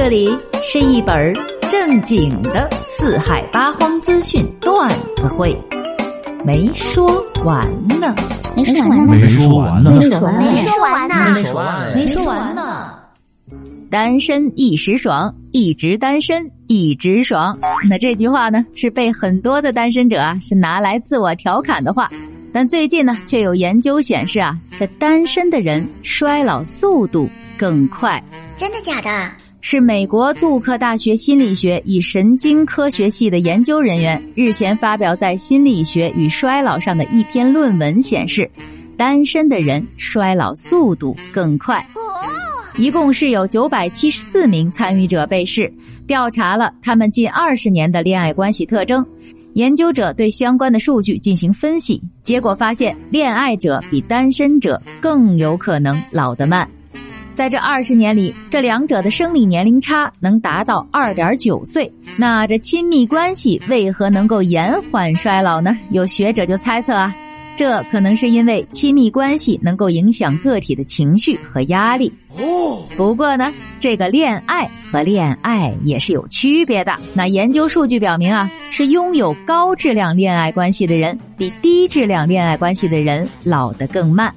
这里是一本正经的四海八荒资讯段子会，没说完呢，没说完呢，没说完呢，没说完呢，没说完呢，没说完没说完呢。单身一时爽，一直单身一直爽。那这句话呢，是被很多的单身者啊是拿来自我调侃的话。但最近呢，却有研究显示啊，这单身的人衰老速度更快。真的假的？是美国杜克大学心理学与神经科学系的研究人员日前发表在《心理学与衰老》上的一篇论文显示，单身的人衰老速度更快。一共是有九百七十四名参与者被试，调查了他们近二十年的恋爱关系特征。研究者对相关的数据进行分析，结果发现，恋爱者比单身者更有可能老得慢。在这二十年里，这两者的生理年龄差能达到二点九岁。那这亲密关系为何能够延缓衰老呢？有学者就猜测啊，这可能是因为亲密关系能够影响个体的情绪和压力。哦，不过呢，这个恋爱和恋爱也是有区别的。那研究数据表明啊，是拥有高质量恋爱关系的人，比低质量恋爱关系的人老得更慢。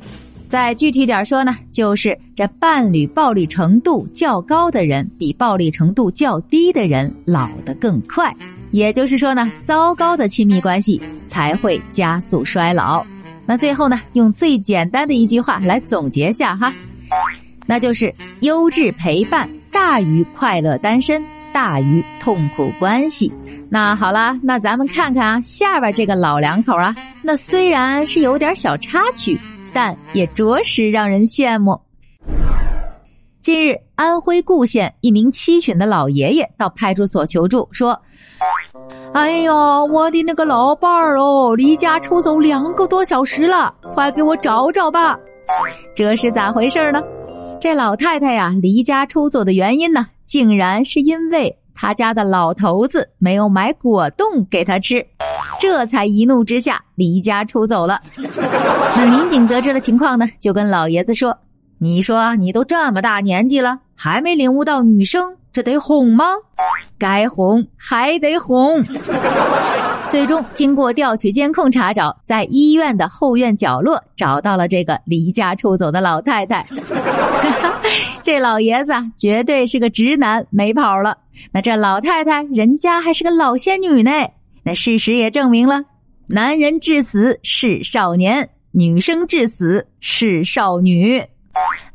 再具体点说呢，就是这伴侣暴力程度较高的人，比暴力程度较低的人老得更快。也就是说呢，糟糕的亲密关系才会加速衰老。那最后呢，用最简单的一句话来总结下哈。那就是优质陪伴大于快乐单身，大于痛苦关系。那好啦，那咱们看看啊，下边这个老两口啊，那虽然是有点小插曲，但也着实让人羡慕。近日，安徽固县一名七旬的老爷爷到派出所求助，说：“哎呦，我的那个老伴儿哦，离家出走两个多小时了，快给我找找吧。”这是咋回事呢？这老太太呀，离家出走的原因呢，竟然是因为他家的老头子没有买果冻给他吃，这才一怒之下离家出走了。那民警得知了情况呢，就跟老爷子说：“你说你都这么大年纪了，还没领悟到女生这得哄吗？该哄还得哄。”最终，经过调取监控查找，在医院的后院角落找到了这个离家出走的老太太。这老爷子，绝对是个直男，没跑了。那这老太太，人家还是个老仙女呢。那事实也证明了，男人至死是少年，女生至死是少女。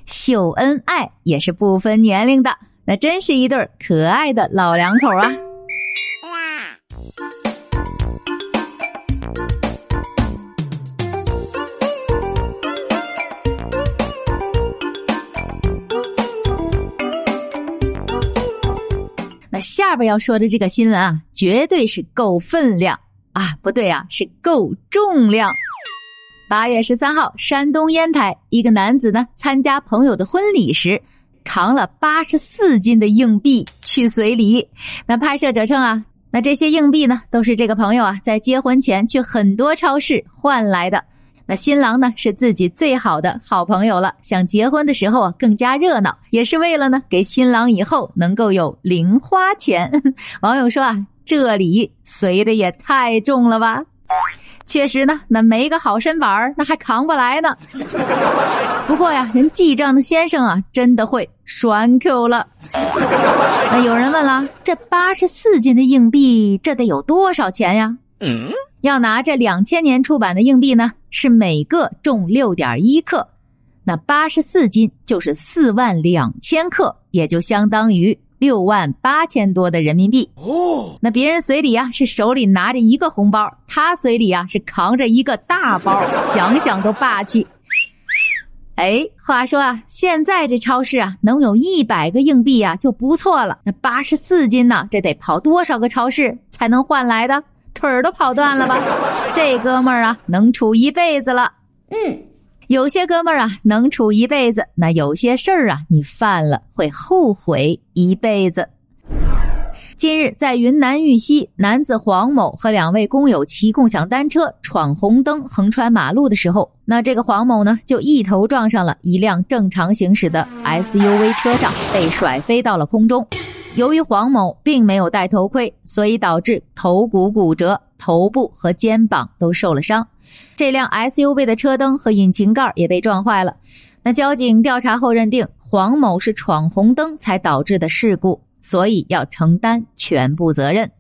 秀恩爱也是不分年龄的，那真是一对可爱的老两口啊。下边要说的这个新闻啊，绝对是够分量啊，不对啊，是够重量。八月十三号，山东烟台一个男子呢，参加朋友的婚礼时，扛了八十四斤的硬币去随礼。那拍摄者称啊，那这些硬币呢，都是这个朋友啊，在结婚前去很多超市换来的。那新郎呢是自己最好的好朋友了，想结婚的时候啊更加热闹，也是为了呢给新郎以后能够有零花钱。网友说啊，这礼随的也太重了吧？确实呢，那没个好身板儿，那还扛不来呢。不过呀，人记账的先生啊，真的会栓 Q 了。那有人问了，这八十四斤的硬币，这得有多少钱呀？嗯。要拿这两千年出版的硬币呢，是每个重六点一克，那八十四斤就是四万两千克，也就相当于六万八千多的人民币。哦，那别人嘴里啊是手里拿着一个红包，他嘴里啊是扛着一个大包，想想都霸气。哎，话说啊，现在这超市啊能有一百个硬币啊就不错了，那八十四斤呢，这得跑多少个超市才能换来的？腿儿都跑断了吧？这哥们儿啊，能处一辈子了。嗯，有些哥们儿啊，能处一辈子，那有些事儿啊，你犯了会后悔一辈子。近日，在云南玉溪，男子黄某和两位工友骑共享单车闯红灯横穿马路的时候，那这个黄某呢，就一头撞上了一辆正常行驶的 SUV 车上，被甩飞到了空中。由于黄某并没有戴头盔，所以导致头骨骨折，头部和肩膀都受了伤。这辆 SUV 的车灯和引擎盖也被撞坏了。那交警调查后认定，黄某是闯红灯才导致的事故，所以要承担全部责任。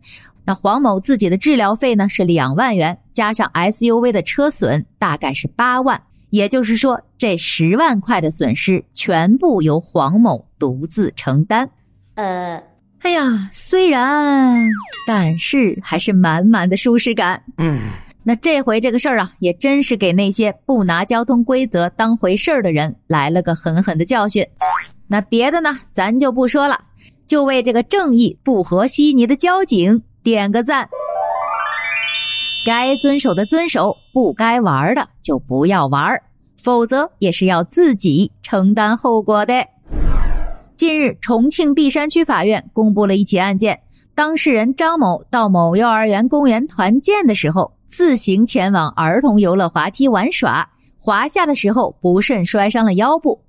那黄某自己的治疗费呢是两万元，加上 SUV 的车损大概是八万，也就是说这十万块的损失全部由黄某独自承担。呃，哎呀，虽然，但是还是满满的舒适感。嗯，那这回这个事儿啊，也真是给那些不拿交通规则当回事儿的人来了个狠狠的教训。那别的呢，咱就不说了，就为这个正义不和稀泥的交警。点个赞，该遵守的遵守，不该玩的就不要玩，否则也是要自己承担后果的。近日，重庆璧山区法院公布了一起案件，当事人张某到某幼儿园公园团建的时候，自行前往儿童游乐滑梯玩耍，滑下的时候不慎摔伤了腰部，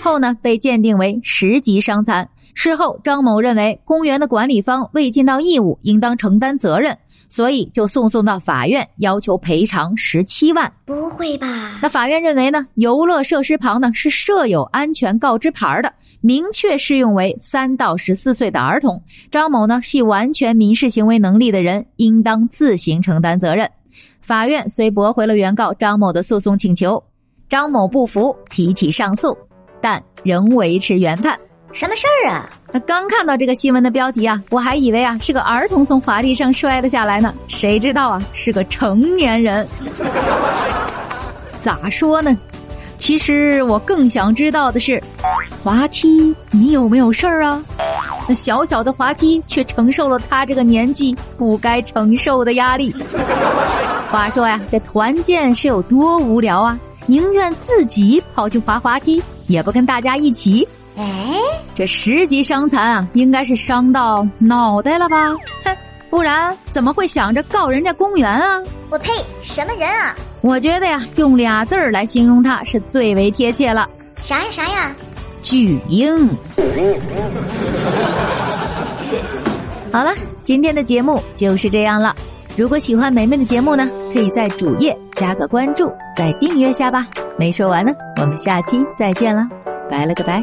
后呢被鉴定为十级伤残。事后，张某认为公园的管理方未尽到义务，应当承担责任，所以就诉讼到法院，要求赔偿十七万。不会吧？那法院认为呢？游乐设施旁呢是设有安全告知牌的，明确适用为三到十四岁的儿童。张某呢系完全民事行为能力的人，应当自行承担责任。法院虽驳回了原告张某的诉讼请求，张某不服，提起上诉，但仍维持原判。什么事儿啊？那刚看到这个新闻的标题啊，我还以为啊是个儿童从滑梯上摔了下来呢，谁知道啊是个成年人。咋说呢？其实我更想知道的是，滑梯你有没有事儿啊？那小小的滑梯却承受了他这个年纪不该承受的压力。话说呀，这团建是有多无聊啊？宁愿自己跑去滑滑梯，也不跟大家一起。哎，这十级伤残啊，应该是伤到脑袋了吧？哼，不然怎么会想着告人家公园啊？我呸！什么人啊？我觉得呀，用俩字儿来形容他是最为贴切了。啥呀啥呀？巨婴。好了，今天的节目就是这样了。如果喜欢梅梅的节目呢，可以在主页加个关注，再订阅下吧。没说完呢，我们下期再见了，拜了个拜。